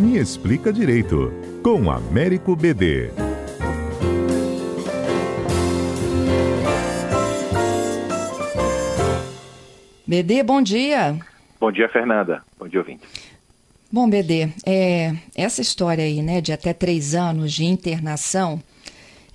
Me Explica Direito, com Américo BD. BD, bom dia. Bom dia, Fernanda. Bom dia, ouvinte. Bom, BD, é, essa história aí, né, de até três anos de internação,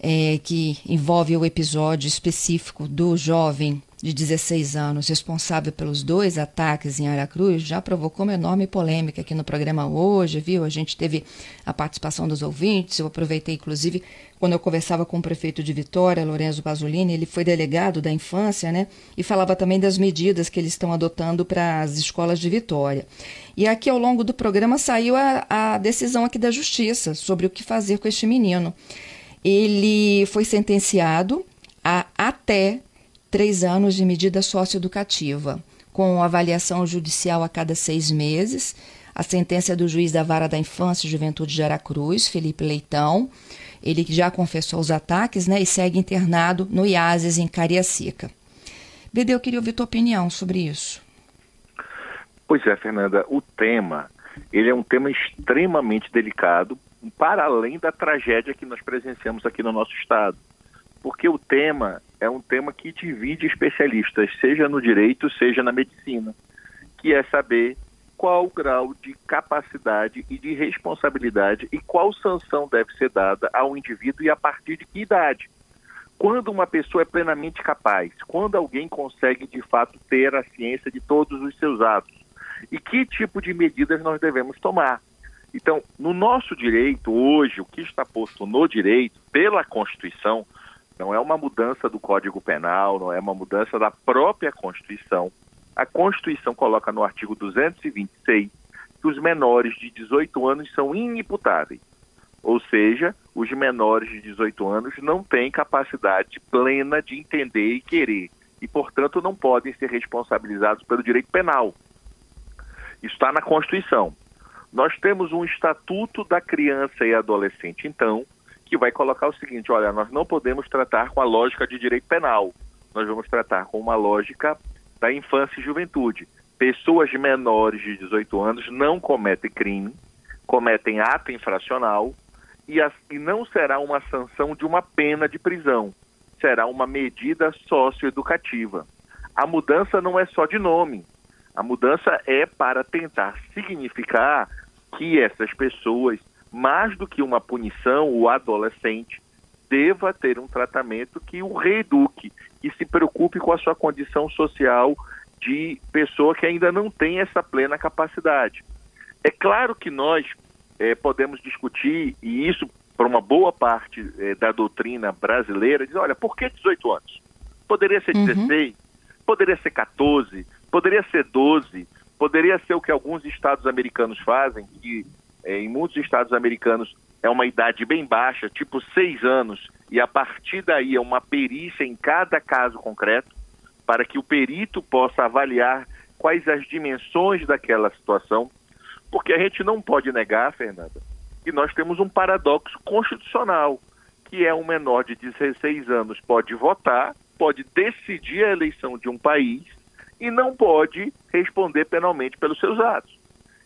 é, que envolve o episódio específico do jovem de 16 anos, responsável pelos dois ataques em Aracruz, já provocou uma enorme polêmica aqui no programa hoje, viu? A gente teve a participação dos ouvintes, eu aproveitei, inclusive, quando eu conversava com o prefeito de Vitória, Lorenzo Pasolini, ele foi delegado da infância, né? E falava também das medidas que eles estão adotando para as escolas de Vitória. E aqui, ao longo do programa, saiu a, a decisão aqui da Justiça sobre o que fazer com este menino. Ele foi sentenciado a até três anos de medida socioeducativa, com avaliação judicial a cada seis meses. A sentença do juiz da Vara da Infância e Juventude de Aracruz, Felipe Leitão, ele já confessou os ataques né, e segue internado no IASES, em Cariacica. Bede, eu queria ouvir tua opinião sobre isso. Pois é, Fernanda, o tema, ele é um tema extremamente delicado, para além da tragédia que nós presenciamos aqui no nosso estado. Porque o tema é um tema que divide especialistas, seja no direito, seja na medicina, que é saber qual o grau de capacidade e de responsabilidade e qual sanção deve ser dada ao indivíduo e a partir de que idade. Quando uma pessoa é plenamente capaz, quando alguém consegue de fato ter a ciência de todos os seus atos e que tipo de medidas nós devemos tomar. Então, no nosso direito, hoje, o que está posto no direito, pela Constituição, não é uma mudança do Código Penal, não é uma mudança da própria Constituição. A Constituição coloca no artigo 226 que os menores de 18 anos são inimputáveis. Ou seja, os menores de 18 anos não têm capacidade plena de entender e querer e, portanto, não podem ser responsabilizados pelo direito penal. Isso está na Constituição. Nós temos um Estatuto da Criança e Adolescente, então, que vai colocar o seguinte: olha, nós não podemos tratar com a lógica de direito penal, nós vamos tratar com uma lógica da infância e juventude. Pessoas menores de 18 anos não cometem crime, cometem ato infracional e, a, e não será uma sanção de uma pena de prisão, será uma medida socioeducativa. A mudança não é só de nome, a mudança é para tentar significar que essas pessoas mais do que uma punição, o adolescente deva ter um tratamento que o reeduque, que se preocupe com a sua condição social de pessoa que ainda não tem essa plena capacidade. É claro que nós é, podemos discutir, e isso para uma boa parte é, da doutrina brasileira, diz, olha, por que 18 anos? Poderia ser 16, uhum. poderia ser 14, poderia ser 12, poderia ser o que alguns estados americanos fazem, que é, em muitos estados americanos é uma idade bem baixa, tipo seis anos, e a partir daí é uma perícia em cada caso concreto, para que o perito possa avaliar quais as dimensões daquela situação, porque a gente não pode negar, Fernanda, que nós temos um paradoxo constitucional, que é um menor de 16 anos pode votar, pode decidir a eleição de um país e não pode responder penalmente pelos seus atos.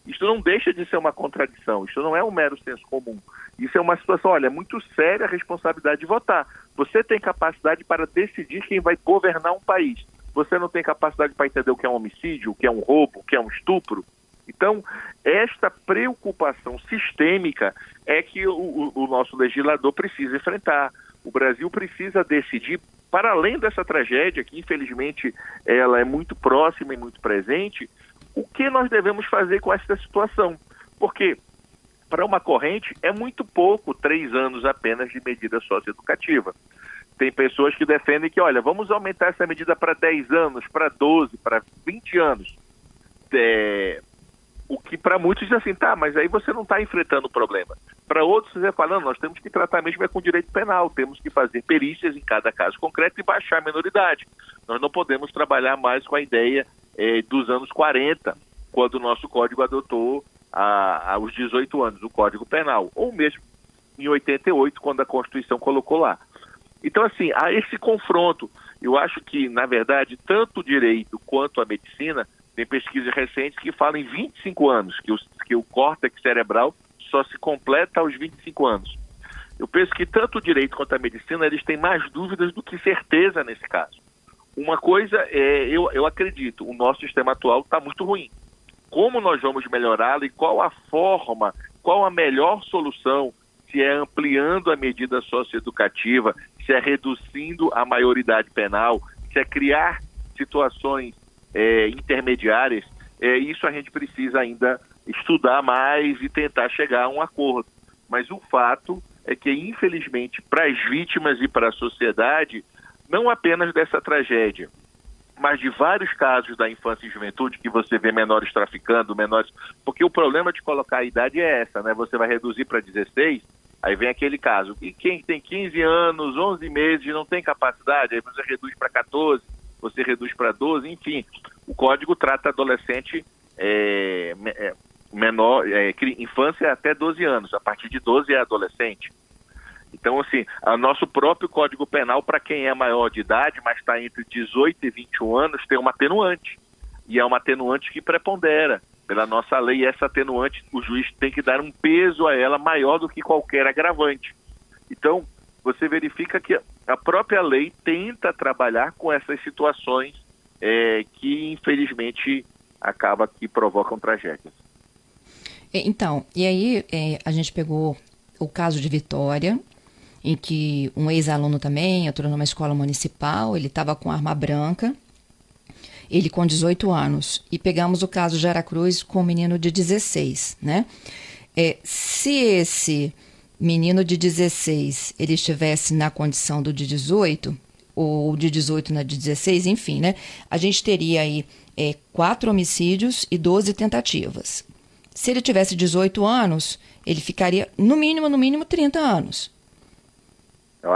Isso não deixa de ser uma contradição, isso não é um mero senso comum. Isso é uma situação, olha, muito séria a responsabilidade de votar. Você tem capacidade para decidir quem vai governar um país. Você não tem capacidade para entender o que é um homicídio, o que é um roubo, o que é um estupro. Então, esta preocupação sistêmica é que o, o, nosso legislador precisa enfrentar. O Brasil precisa decidir, para além dessa tragédia, que infelizmente ela é muito próxima e muito presente, o que nós devemos fazer com essa situação. Porque para uma corrente é muito pouco, três anos apenas de medida socioeducativa. Tem pessoas que defendem que, olha, vamos aumentar essa medida para 10 anos, para 12, para 20 anos. É, o que para muitos diz assim, tá, mas aí você não está enfrentando o problema. Para outros, você falando, nós temos que tratar mesmo é com direito penal, temos que fazer perícias em cada caso concreto e baixar a minoridade. Nós não podemos trabalhar mais com a ideia é, dos anos 40, quando o nosso código adotou a, aos 18 anos o Código Penal, ou mesmo em 88, quando a Constituição colocou lá. Então, assim, há esse confronto. Eu acho que, na verdade, tanto o direito quanto a medicina, tem pesquisas recentes que falam em 25 anos, que o, que o córtex cerebral só se completa aos 25 anos. Eu penso que tanto o direito quanto a medicina, eles têm mais dúvidas do que certeza nesse caso. Uma coisa é, eu, eu acredito, o nosso sistema atual está muito ruim. Como nós vamos melhorá-lo e qual a forma, qual a melhor solução, se é ampliando a medida socioeducativa, se é reduzindo a maioridade penal, se é criar situações é, intermediárias, é, isso a gente precisa ainda estudar mais e tentar chegar a um acordo. Mas o fato é que, infelizmente, para as vítimas e para a sociedade, não apenas dessa tragédia, mas de vários casos da infância e juventude que você vê menores traficando, menores. Porque o problema de colocar a idade é essa, né? Você vai reduzir para 16, aí vem aquele caso. E quem tem 15 anos, 11 meses, não tem capacidade, aí você reduz para 14, você reduz para 12, enfim. O código trata adolescente é, é, menor, é, infância até 12 anos, a partir de 12 é adolescente. Então, assim, o nosso próprio Código Penal, para quem é maior de idade, mas está entre 18 e 21 anos, tem uma atenuante. E é uma atenuante que prepondera. Pela nossa lei, essa atenuante, o juiz tem que dar um peso a ela maior do que qualquer agravante. Então, você verifica que a própria lei tenta trabalhar com essas situações é, que, infelizmente, acaba que provocam tragédias. Então, e aí é, a gente pegou o caso de Vitória, em que um ex-aluno também entrou numa escola municipal, ele estava com arma branca, ele com 18 anos, e pegamos o caso de Aracruz com um menino de 16, né? É, se esse menino de 16 ele estivesse na condição do de 18, ou de 18 na de 16, enfim, né? A gente teria aí é, quatro homicídios e 12 tentativas. Se ele tivesse 18 anos, ele ficaria no mínimo, no mínimo 30 anos.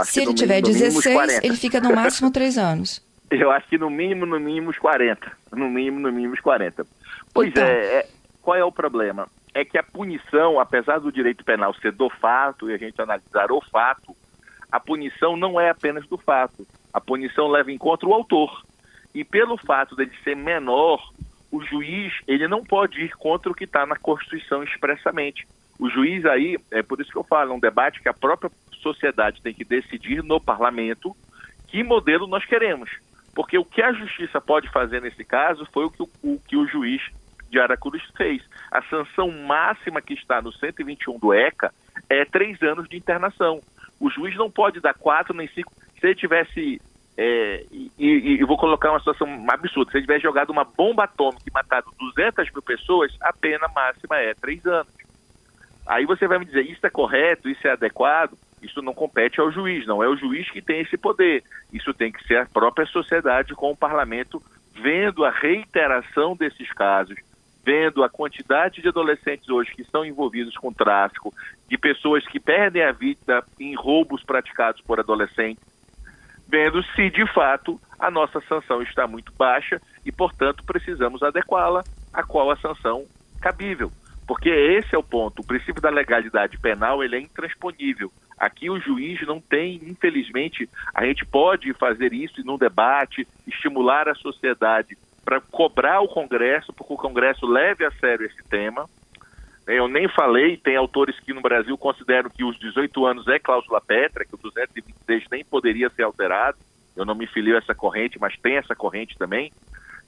Se ele tiver mínimo, 16, ele fica no máximo 3 anos. Eu acho que no mínimo, no mínimo, os 40. No mínimo, no mínimo, os 40. Pois então, é, é, qual é o problema? É que a punição, apesar do direito penal ser do fato e a gente analisar o fato, a punição não é apenas do fato. A punição leva em conta o autor. E pelo fato dele ser menor, o juiz ele não pode ir contra o que está na Constituição expressamente. O juiz aí, é por isso que eu falo, é um debate que a própria sociedade tem que decidir no parlamento que modelo nós queremos. Porque o que a justiça pode fazer nesse caso foi o que o, o, que o juiz de Aracruz fez. A sanção máxima que está no 121 do ECA é três anos de internação. O juiz não pode dar quatro nem cinco. Se ele tivesse é, e, e, e, vou colocar uma situação absurda. Se ele tiver jogado uma bomba atômica e matado 200 mil pessoas, a pena máxima é três anos. Aí você vai me dizer, isso é correto, isso é adequado? Isso não compete ao juiz, não é o juiz que tem esse poder. Isso tem que ser a própria sociedade com o parlamento vendo a reiteração desses casos, vendo a quantidade de adolescentes hoje que estão envolvidos com tráfico, de pessoas que perdem a vida em roubos praticados por adolescentes, vendo se de fato a nossa sanção está muito baixa e, portanto, precisamos adequá-la a qual a sanção cabível. Porque esse é o ponto. O princípio da legalidade penal ele é intransponível. Aqui o juiz não tem, infelizmente, a gente pode fazer isso num debate, estimular a sociedade para cobrar o Congresso, porque o Congresso leve a sério esse tema, eu nem falei, tem autores que no Brasil consideram que os 18 anos é cláusula pétrea, que o 226 nem poderia ser alterado. Eu não me filio a essa corrente, mas tem essa corrente também.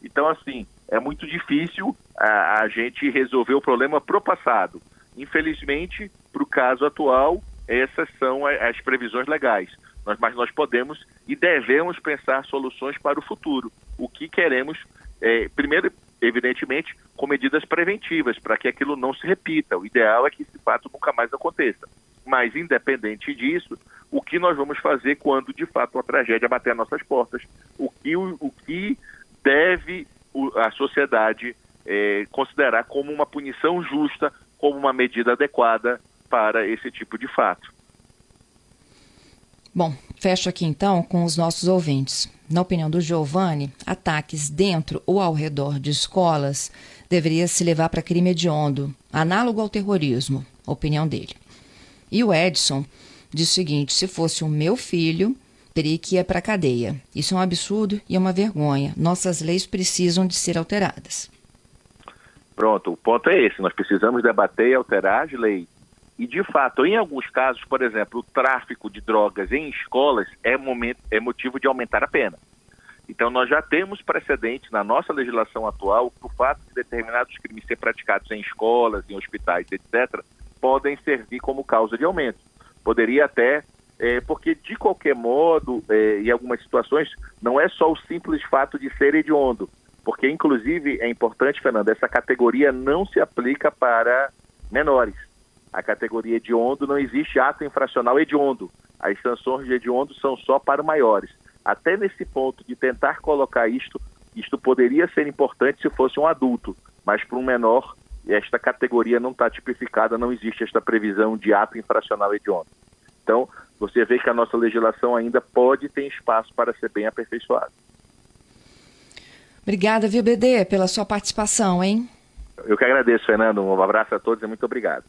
Então, assim, é muito difícil a, a gente resolver o problema pro passado. Infelizmente, para o caso atual, essas são as previsões legais. Nós, mas nós podemos e devemos pensar soluções para o futuro. O que queremos, é, primeiro, evidentemente, com medidas preventivas, para que aquilo não se repita. O ideal é que esse fato nunca mais aconteça. Mas, independente disso, o que nós vamos fazer quando, de fato, a tragédia bater às nossas portas? O que, o, o que deve a sociedade é, considerar como uma punição justa, como uma medida adequada para esse tipo de fato? Bom, fecho aqui então com os nossos ouvintes. Na opinião do Giovanni, ataques dentro ou ao redor de escolas deveria se levar para crime hediondo, análogo ao terrorismo, opinião dele. E o Edson diz o seguinte: se fosse o meu filho, teria que ir para a cadeia. Isso é um absurdo e é uma vergonha. Nossas leis precisam de ser alteradas. Pronto, o ponto é esse. Nós precisamos debater e alterar as leis E, de fato, em alguns casos, por exemplo, o tráfico de drogas em escolas é, momento, é motivo de aumentar a pena. Então, nós já temos precedentes na nossa legislação atual o fato de determinados crimes ser praticados em escolas, em hospitais, etc., podem servir como causa de aumento. Poderia até, é, porque de qualquer modo, é, em algumas situações, não é só o simples fato de ser hediondo, porque, inclusive, é importante, Fernando, essa categoria não se aplica para menores a categoria hediondo, não existe ato infracional hediondo. As sanções de hediondo são só para maiores. Até nesse ponto de tentar colocar isto, isto poderia ser importante se fosse um adulto, mas para um menor, esta categoria não está tipificada, não existe esta previsão de ato infracional hediondo. Então, você vê que a nossa legislação ainda pode ter espaço para ser bem aperfeiçoada. Obrigada, VBD, pela sua participação, hein? Eu que agradeço, Fernando. Um abraço a todos e muito obrigado.